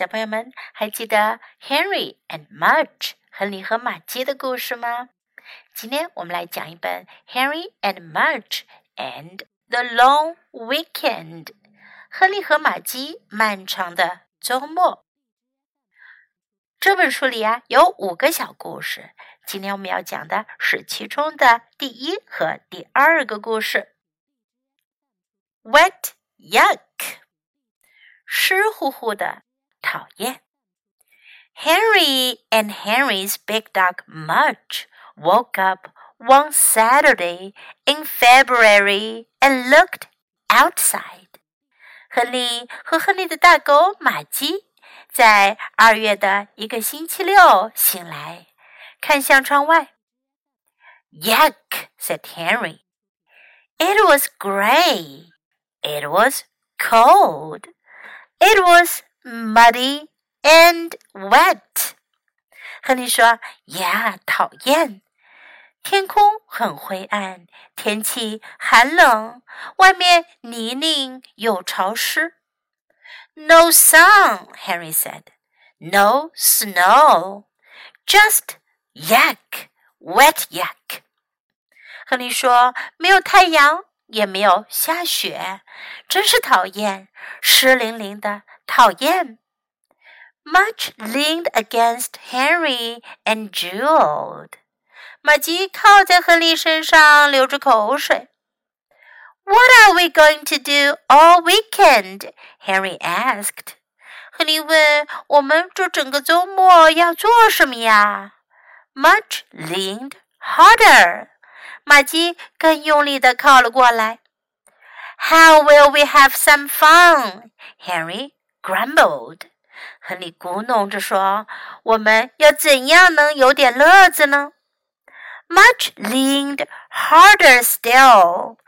小朋友们还记得 Henry and Mudge 亨利和玛姬的故事吗？今天我们来讲一本 Henry and Mudge and the Long Weekend 亨利和玛姬漫长的周末。这本书里啊有五个小故事，今天我们要讲的是其中的第一和第二个故事。Wet yuck，湿乎乎的。讨厌。Henry and Henry's big dog Mudge woke up one Saturday in February and looked outside. 亨利和亨利的大狗玛姬在二月的一个星期六醒来，看向窗外。Yuck! said Henry. It was gray. It was cold. It was muddy and wet. wet。亨利说：“呀，讨厌！天空很灰暗，天气寒冷，外面泥泞又潮湿。” No sun, Henry said. No snow. Just yak, wet yak. 亨利说：“没有太阳，也没有下雪，真是讨厌，湿淋淋的，讨厌。Mudge leaned against Henry and drooled. 马吉靠在亨利身上，流着口水。What are we going to do all weekend? Henry asked. 亨利问：“我们这整个周末要做什么呀？” Leaned harder. 玛姬更用力地靠了过来。How will we have some fun? Henry grumbled. 亨利咕哝着说：“我们要怎样能有点乐子呢？”Mudge leaned harder still.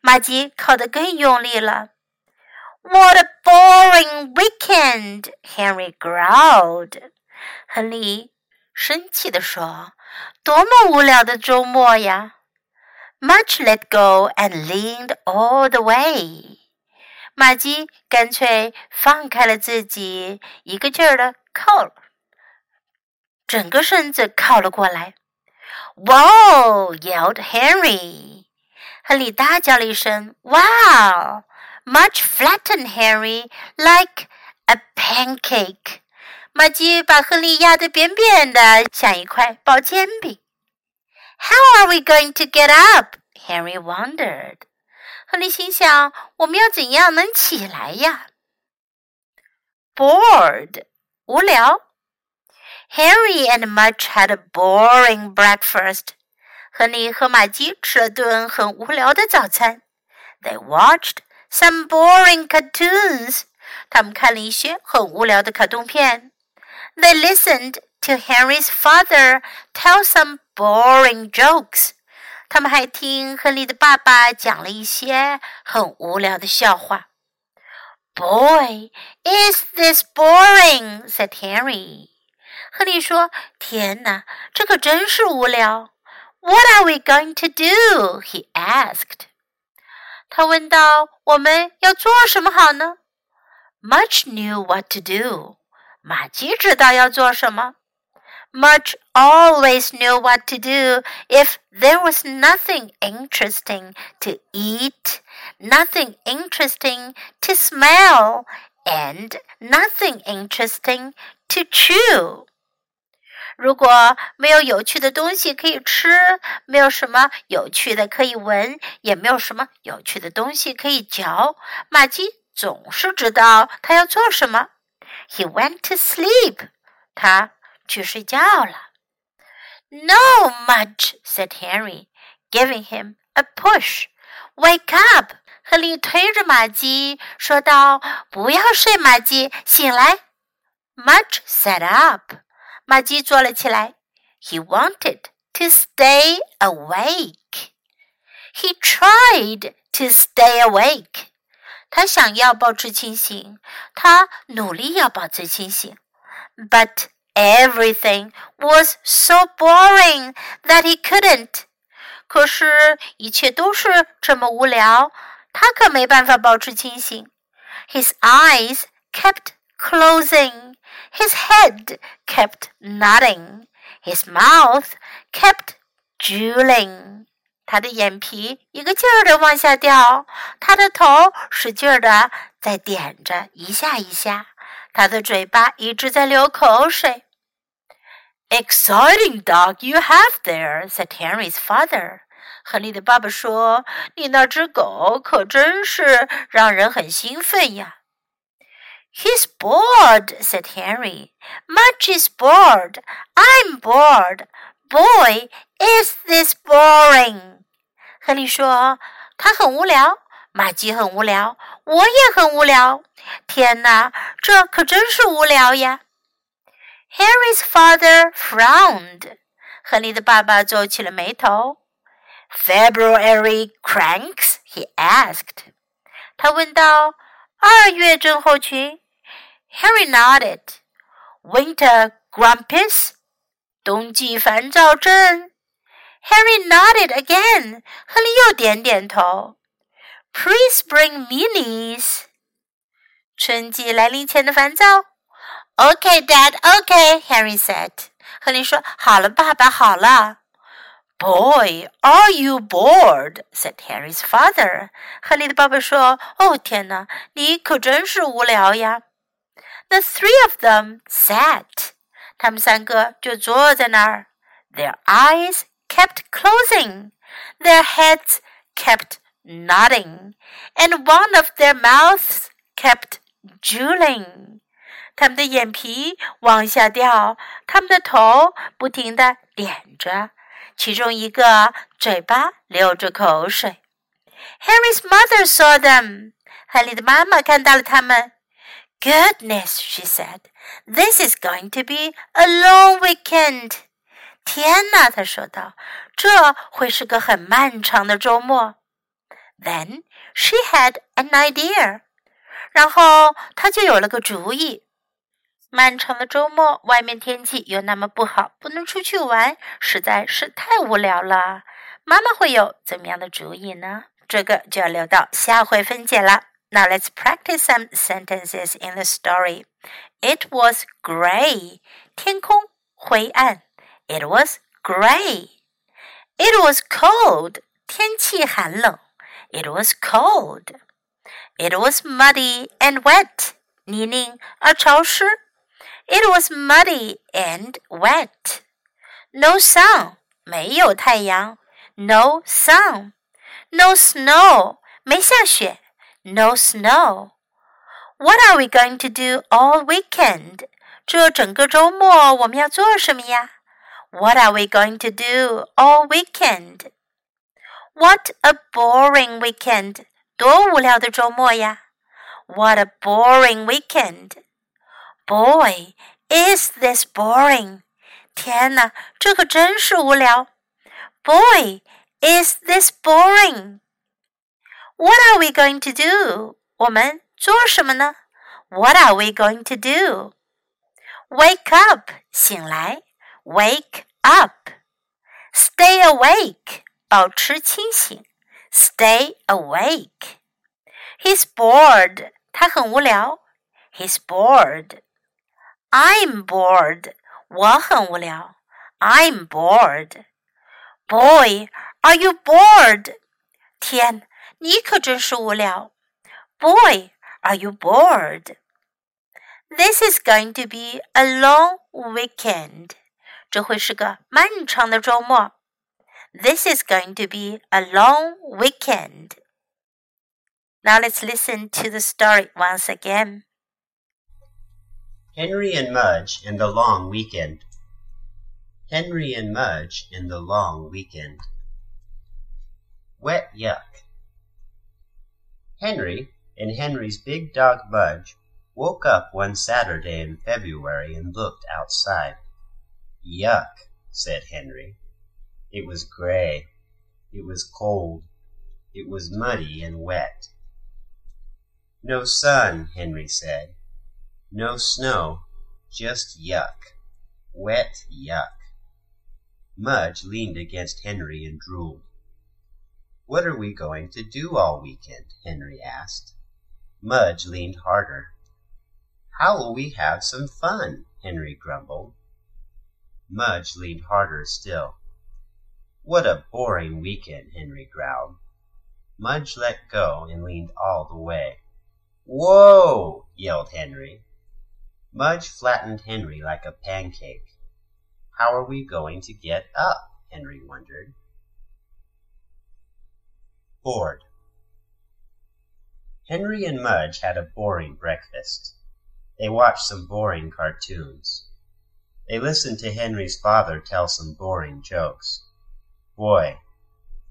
玛姬靠得更用力了。What a boring weekend! Henry growled. 亨利生气地说：“多么无聊的周末呀！” Much let go and leaned all the way. 玛姬干脆放开了自己，一个劲儿的靠，整个身子靠了过来。Wow! yelled Henry. 亨利大叫了一声：“Wow!” Much flattened Henry like a pancake. 玛姬把亨利压得扁扁的，像一块薄煎饼。How are we going to get up? Henry wondered. 亨利心想：我们要怎样能起来呀？Bored，无聊。Henry and Mudge had a boring breakfast. 亨利和玛姬吃了顿很无聊的早餐。They watched some boring cartoons. 他们看了一些很无聊的卡通片。They listened to Henry's father tell some boring jokes. 他们还听亨利的爸爸讲了一些很无聊的笑话。Boy, is this boring? said Harry. 亨利说：“天哪，这可真是无聊。” What are we going to do? he asked. 他问道：“我们要做什么好呢？” Mudge knew what to do. 马吉知道要做什么。Mudge always knew what to do if there was nothing interesting to eat, nothing interesting to smell, and nothing interesting to chew. 如果没有有趣的东西可以吃，没有什么有趣的可以闻，也没有什么有趣的东西可以嚼，马基总是知道他要做什么。He went to sleep. 他。去睡觉了。No, Mudge said Henry, giving him a push. Wake up! 亨利推着马鸡说道：“不要睡，马鸡，醒来。” Mudge sat up. 马鸡坐了起来。He wanted to stay awake. He tried to stay awake. 他想要保持清醒，他努力要保持清醒。But Everything was so boring that he couldn't. 可是，一切都是这么无聊，他可没办法保持清醒。His eyes kept closing His head kept nodding. His mouth kept drooling. 他的眼皮一个劲儿的往下掉，他的头使劲儿的在点着一下一下，他的嘴巴一直在流口水。 Exciting dog you have there," said Henry's father. 亨利的爸爸说：“你那只狗可真是让人很兴奋呀。” He's bored," said Henry. "Mudge is bored. I'm bored. Boy, is this boring." 亨利说：“他很无聊，玛姬很无聊，我也很无聊。天哪，这可真是无聊呀！” Henry's father frowned. 亨利的爸爸皱起了眉头。February cranks? He asked. 他问道：“二月症候群？”Henry nodded. Winter grumpus? 冬季烦躁症？Henry nodded again. 亨利又点点头。Pre-spring meanies. 春季来临前的烦躁。Okay, Dad. Okay, Henry said. 亨利说：“好了，爸爸，好了。” Boy, are you bored? said Henry's father. 亨利的爸爸说：“哦，天哪，你可真是无聊呀。” oh, The three of them sat. 他们三个就坐在那儿。Their eyes kept closing. Their heads kept nodding. And one of their mouths kept drooling. 他们的眼皮往下掉，他们的头不停地点着，其中一个嘴巴流着口水。Harry's mother saw them. 亨利的妈妈看到了他们。Goodness, she said, this is going to be a long weekend. 天哪，她说道，这会是个很漫长的周末。Then she had an idea. 然后她就有了个主意。漫长的周末，外面天气又那么不好，不能出去玩，实在是太无聊了。妈妈会有怎么样的主意呢？这个就要留到下回分解了。Now let's practice some sentences in the story. It was gray. 天空灰暗。It was gray. It was cold. 天气寒冷。It was cold. It was muddy and wet. 泥泞而潮湿。it was muddy and wet. No sun, 没有太阳。No sun. No snow, 没下雪。No snow. What are we going to do all weekend? 这整个周末我们要做什么呀？What are we going to do all weekend? What a boring weekend! 多无聊的周末呀！What a boring weekend! Boy, is this boring? 天哪，这可真是无聊。Boy, is this boring? What are we going to do? 我们做什么呢？What are we going to do? Wake up, 醒来。Wake up. Stay awake, 保持清醒。Stay awake. He's bored. 他很无聊。He's bored. I'm bored. 我很无聊。I'm bored. Boy, are you bored? 天，你可真是无聊。Boy, are you bored? This is going to be a long weekend. 这会是个漫长的周末。This is going to be a long weekend. Now let's listen to the story once again. Henry and Mudge and the Long Weekend. Henry and Mudge in the Long Weekend. Wet Yuck. Henry and Henry's big dog Mudge woke up one Saturday in February and looked outside. Yuck, said Henry. It was gray. It was cold. It was muddy and wet. No sun, Henry said. No snow, just yuck. Wet yuck. Mudge leaned against Henry and drooled. What are we going to do all weekend? Henry asked. Mudge leaned harder. How will we have some fun? Henry grumbled. Mudge leaned harder still. What a boring weekend, Henry growled. Mudge let go and leaned all the way. Whoa! yelled Henry. Mudge flattened Henry like a pancake. How are we going to get up? Henry wondered. Bored. Henry and Mudge had a boring breakfast. They watched some boring cartoons. They listened to Henry's father tell some boring jokes. Boy,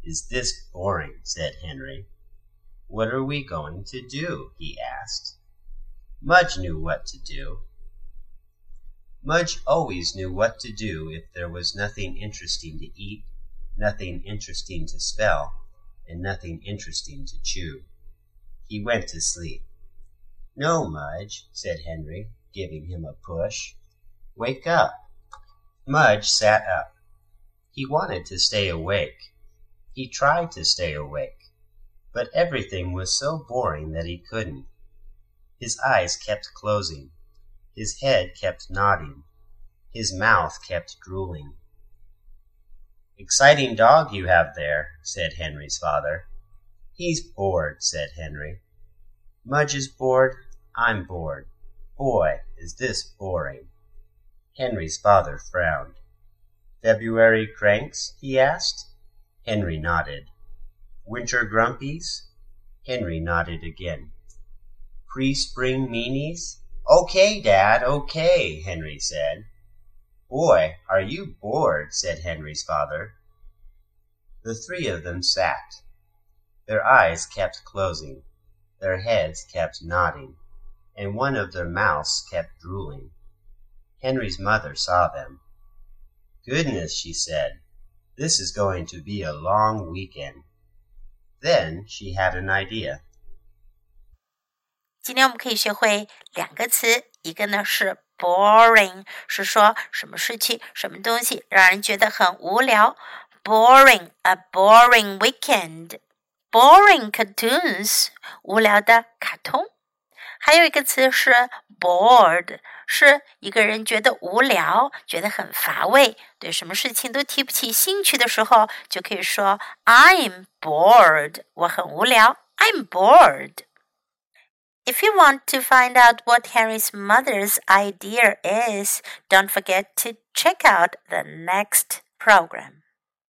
is this boring, said Henry. What are we going to do? he asked. Mudge knew what to do. Mudge always knew what to do if there was nothing interesting to eat, nothing interesting to spell, and nothing interesting to chew. He went to sleep. No, Mudge, said Henry, giving him a push. Wake up. Mudge sat up. He wanted to stay awake. He tried to stay awake, but everything was so boring that he couldn't. His eyes kept closing. His head kept nodding. His mouth kept drooling. Exciting dog you have there, said Henry's father. He's bored, said Henry. Mudge is bored, I'm bored. Boy, is this boring. Henry's father frowned. February cranks? he asked. Henry nodded. Winter grumpies? Henry nodded again. Pre-spring meanies? Okay, Dad, okay, Henry said. Boy, are you bored, said Henry's father. The three of them sat. Their eyes kept closing. Their heads kept nodding and one of their mouths kept drooling. Henry's mother saw them. Goodness, she said, this is going to be a long weekend. Then she had an idea. 今天我们可以学会两个词，一个呢是 boring，是说什么事情、什么东西让人觉得很无聊。Boring，a boring weekend，boring cartoons，无聊的卡通。还有一个词是 bored，是一个人觉得无聊，觉得很乏味，对什么事情都提不起兴趣的时候，就可以说 I'm bored，我很无聊，I'm bored。If you want to find out what Henry's mother's idea is, don't forget to check out the next program.